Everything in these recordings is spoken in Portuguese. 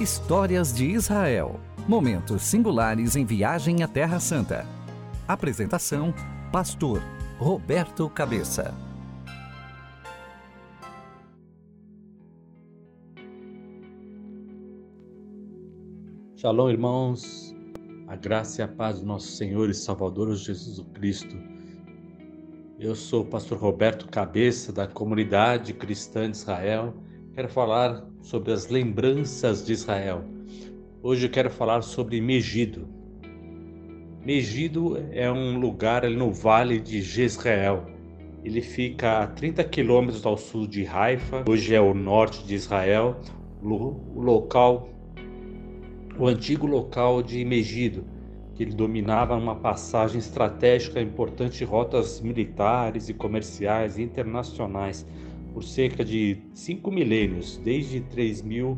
Histórias de Israel. Momentos singulares em viagem à Terra Santa. Apresentação: Pastor Roberto Cabeça. Shalom, irmãos. A graça e a paz do nosso Senhor e Salvador Jesus Cristo. Eu sou o pastor Roberto Cabeça, da comunidade cristã de Israel. Quero falar sobre as lembranças de Israel. Hoje eu quero falar sobre Megido. Megido é um lugar no vale de Jezreel. Ele fica a 30 quilômetros ao sul de Haifa, hoje é o norte de Israel, o local, o antigo local de Megido, que ele dominava uma passagem estratégica importante rotas militares e comerciais internacionais por cerca de cinco milênios, desde 3000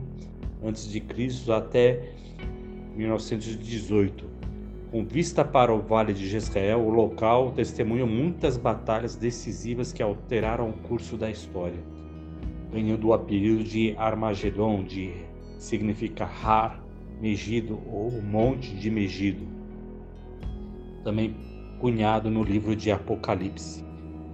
a.C. até 1918. Com vista para o Vale de Jezreel, o local testemunha muitas batalhas decisivas que alteraram o curso da história, ganhando o apelido de Armagedon, de significa Har Megido ou Monte de Megido, também cunhado no livro de Apocalipse.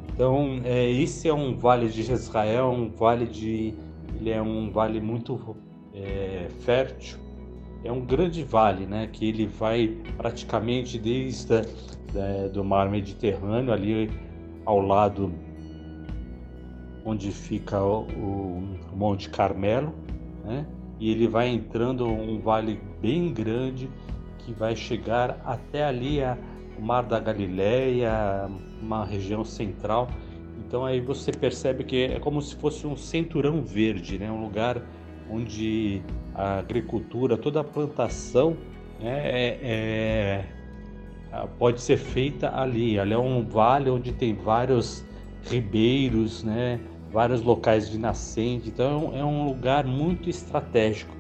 Então, é, esse é um vale de Israel, um vale de, ele é um vale muito é, fértil. É um grande vale, né? Que ele vai praticamente desde da, do mar Mediterrâneo ali ao lado onde fica o, o Monte Carmelo, né? E ele vai entrando um vale bem grande que vai chegar até ali a Mar da Galileia, uma região central. Então aí você percebe que é como se fosse um cinturão verde, né? um lugar onde a agricultura, toda a plantação né? é, é, pode ser feita ali. Ali é um vale onde tem vários ribeiros, né? vários locais de nascente. Então é um lugar muito estratégico.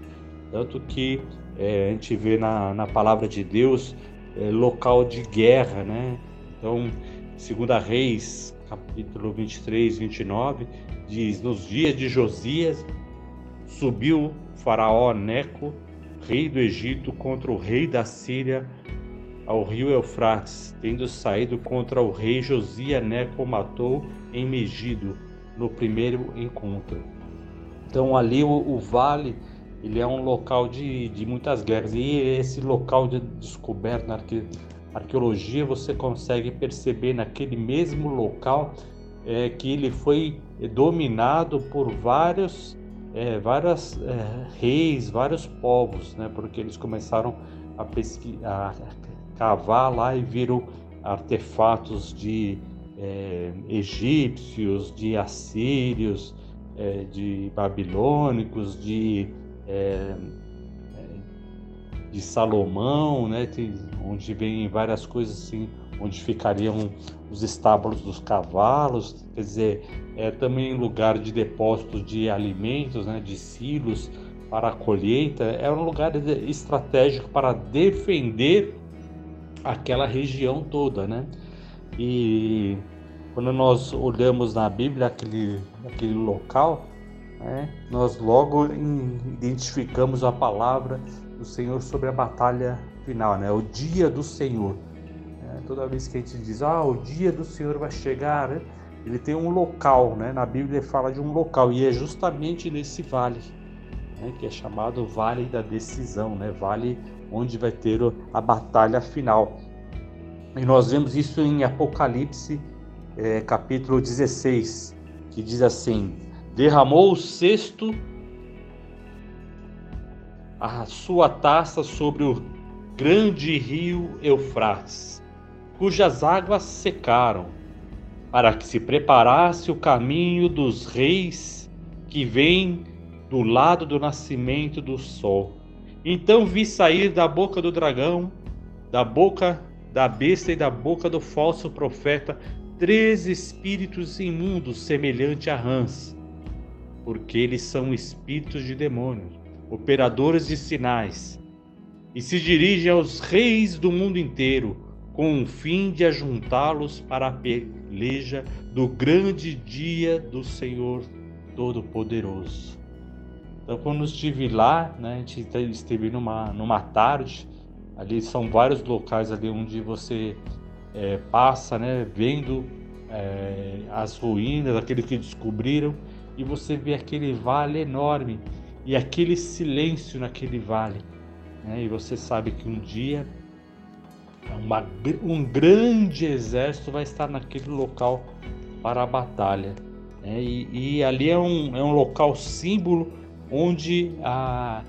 Tanto que é, a gente vê na, na palavra de Deus é, local de guerra, né? Então, segunda Reis, capítulo 23, 29, diz: Nos dias de Josias, subiu faraó Neco, rei do Egito, contra o rei da Síria ao rio Eufrates, tendo saído contra o rei Josias Neco matou em Megido no primeiro encontro. Então ali o, o vale ele é um local de, de muitas guerras. E esse local de descoberta na arque, arqueologia você consegue perceber naquele mesmo local é, que ele foi dominado por vários, é, várias é, reis, vários povos, né? porque eles começaram a, a cavar lá e viram artefatos de é, egípcios, de assírios, é, de babilônicos, de é, é, de Salomão, né, onde vem várias coisas assim, onde ficariam os estábulos dos cavalos, quer dizer, é também lugar de depósito de alimentos, né, de silos para a colheita, é um lugar estratégico para defender aquela região toda, né? E quando nós olhamos na Bíblia aquele, aquele local, né, nós logo identificamos a palavra do Senhor sobre a batalha final, né, o dia do Senhor. É, toda vez que a gente diz, ah, o dia do Senhor vai chegar, né, ele tem um local, né, na Bíblia fala de um local, e é justamente nesse vale, né, que é chamado Vale da Decisão, né, vale onde vai ter a batalha final. E nós vemos isso em Apocalipse, é, capítulo 16, que diz assim: derramou o cesto a sua taça sobre o grande rio Eufrates, cujas águas secaram, para que se preparasse o caminho dos reis que vêm do lado do nascimento do sol. Então vi sair da boca do dragão, da boca da besta e da boca do falso profeta três espíritos imundos semelhante a rãs porque eles são espíritos de demônios, operadores de sinais, e se dirigem aos reis do mundo inteiro com o fim de ajuntá-los para a peleja do grande dia do Senhor Todo-Poderoso. Então, quando estive lá, né, a gente esteve numa, numa tarde, ali são vários locais ali onde você é, passa, né, vendo é, as ruínas, aqueles que descobriram, e você vê aquele vale enorme e aquele silêncio naquele vale. Né, e você sabe que um dia uma, um grande exército vai estar naquele local para a batalha. Né? E, e, ali é um, é um local símbolo onde a,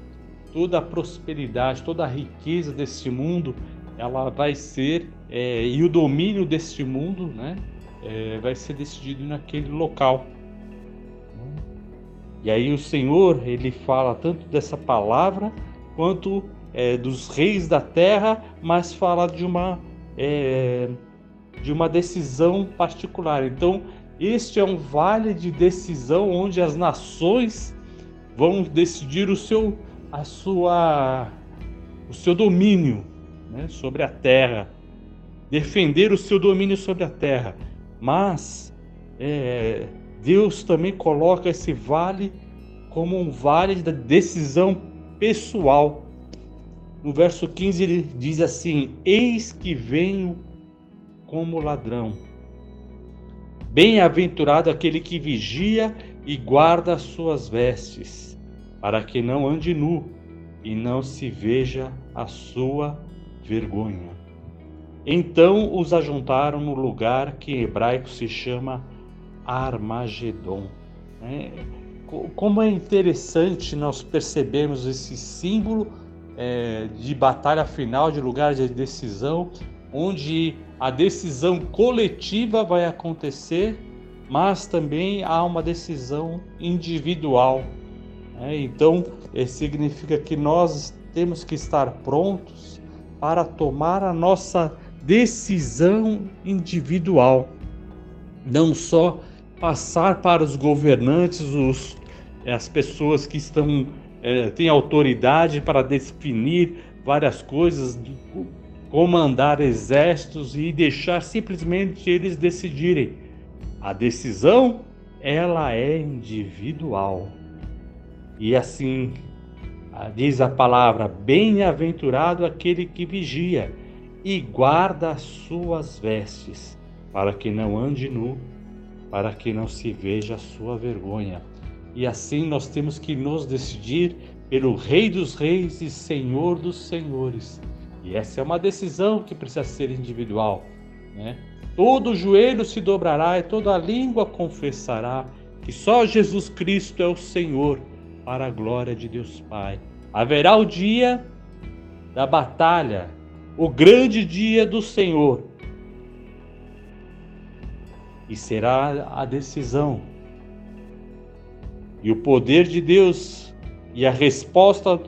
toda a prosperidade, toda a riqueza deste mundo, ela vai ser, é, e o domínio deste mundo, né, é, vai ser decidido naquele local. E aí o Senhor, ele fala tanto dessa palavra, quanto é, dos reis da terra, mas fala de uma, é, de uma decisão particular. Então, este é um vale de decisão onde as nações vão decidir o seu, a sua, o seu domínio né, sobre a terra, defender o seu domínio sobre a terra. Mas é, Deus também coloca esse vale como um vale da decisão pessoal. No verso 15 ele diz assim: Eis que venho como ladrão. Bem-aventurado aquele que vigia e guarda as suas vestes, para que não ande nu e não se veja a sua vergonha. Então os ajuntaram no lugar que em hebraico se chama Armagedon. É, como é interessante nós percebemos esse símbolo é, de batalha final, de lugar de decisão, onde a decisão coletiva vai acontecer mas também há uma decisão individual. Né? Então, significa que nós temos que estar prontos para tomar a nossa decisão individual, não só passar para os governantes, os, as pessoas que estão é, têm autoridade para definir várias coisas, comandar exércitos e deixar simplesmente eles decidirem a decisão, ela é individual. E assim, diz a palavra: bem-aventurado aquele que vigia e guarda as suas vestes, para que não ande nu, para que não se veja a sua vergonha. E assim nós temos que nos decidir pelo Rei dos Reis e Senhor dos Senhores. E essa é uma decisão que precisa ser individual, né? Todo joelho se dobrará e toda língua confessará que só Jesus Cristo é o Senhor, para a glória de Deus Pai. Haverá o dia da batalha, o grande dia do Senhor. E será a decisão. E o poder de Deus e a resposta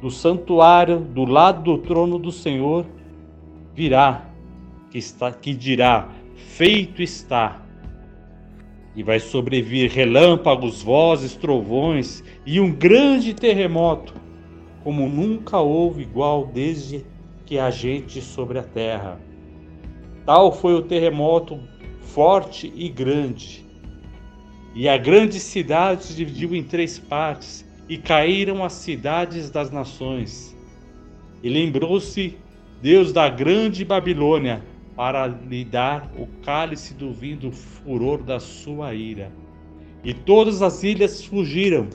do santuário do lado do trono do Senhor virá que, está, que dirá: Feito está. E vai sobrevir relâmpagos, vozes, trovões e um grande terremoto, como nunca houve igual desde que há gente sobre a terra. Tal foi o terremoto forte e grande. E a grande cidade se dividiu em três partes, e caíram as cidades das nações. E lembrou-se Deus da grande Babilônia, para lhe dar o cálice do vinho do furor da sua ira. E todas as ilhas fugiram,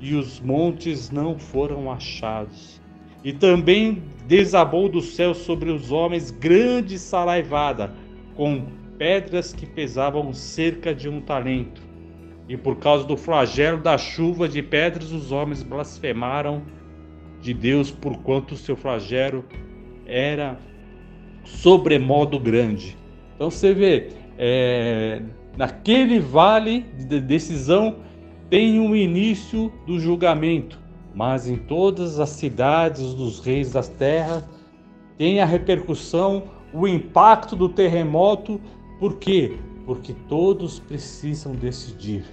e os montes não foram achados. E também desabou do céu sobre os homens grande saraivada, com pedras que pesavam cerca de um talento. E por causa do flagelo da chuva de pedras, os homens blasfemaram de Deus, porquanto o seu flagelo era sobremodo grande. Então você vê, é, naquele vale de decisão tem um início do julgamento, mas em todas as cidades dos reis das terras tem a repercussão, o impacto do terremoto. Por quê? Porque todos precisam decidir.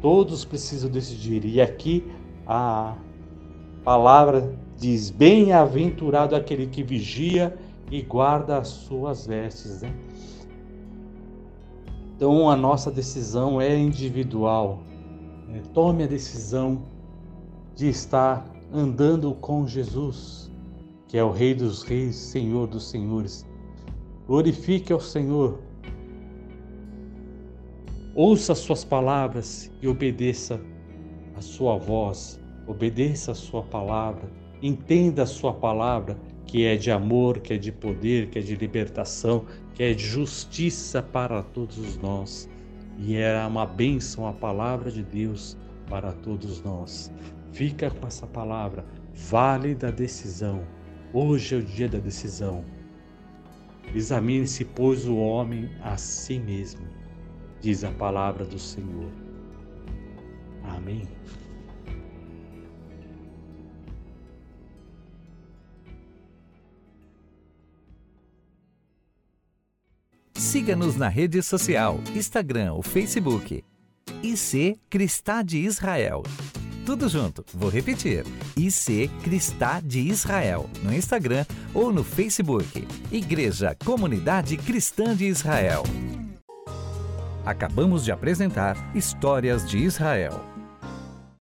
Todos precisam decidir. E aqui a palavra diz: Bem-aventurado aquele que vigia e guarda as suas vestes. Né? Então a nossa decisão é individual. é, tome a decisão de estar andando com Jesus, que é o Rei dos Reis, Senhor dos Senhores. Glorifique ao Senhor. Ouça as suas palavras e obedeça a sua voz, obedeça a sua palavra, entenda a sua palavra, que é de amor, que é de poder, que é de libertação, que é de justiça para todos nós. E era uma bênção a palavra de Deus para todos nós. Fica com essa palavra, vale da decisão. Hoje é o dia da decisão. Examine-se, pois, o homem a si mesmo, diz a palavra do Senhor. Amém. Siga-nos na rede social, Instagram ou Facebook. IC Cristá de Israel. Tudo junto, vou repetir. IC Cristá de Israel, no Instagram ou no Facebook. Igreja Comunidade Cristã de Israel. Acabamos de apresentar Histórias de Israel.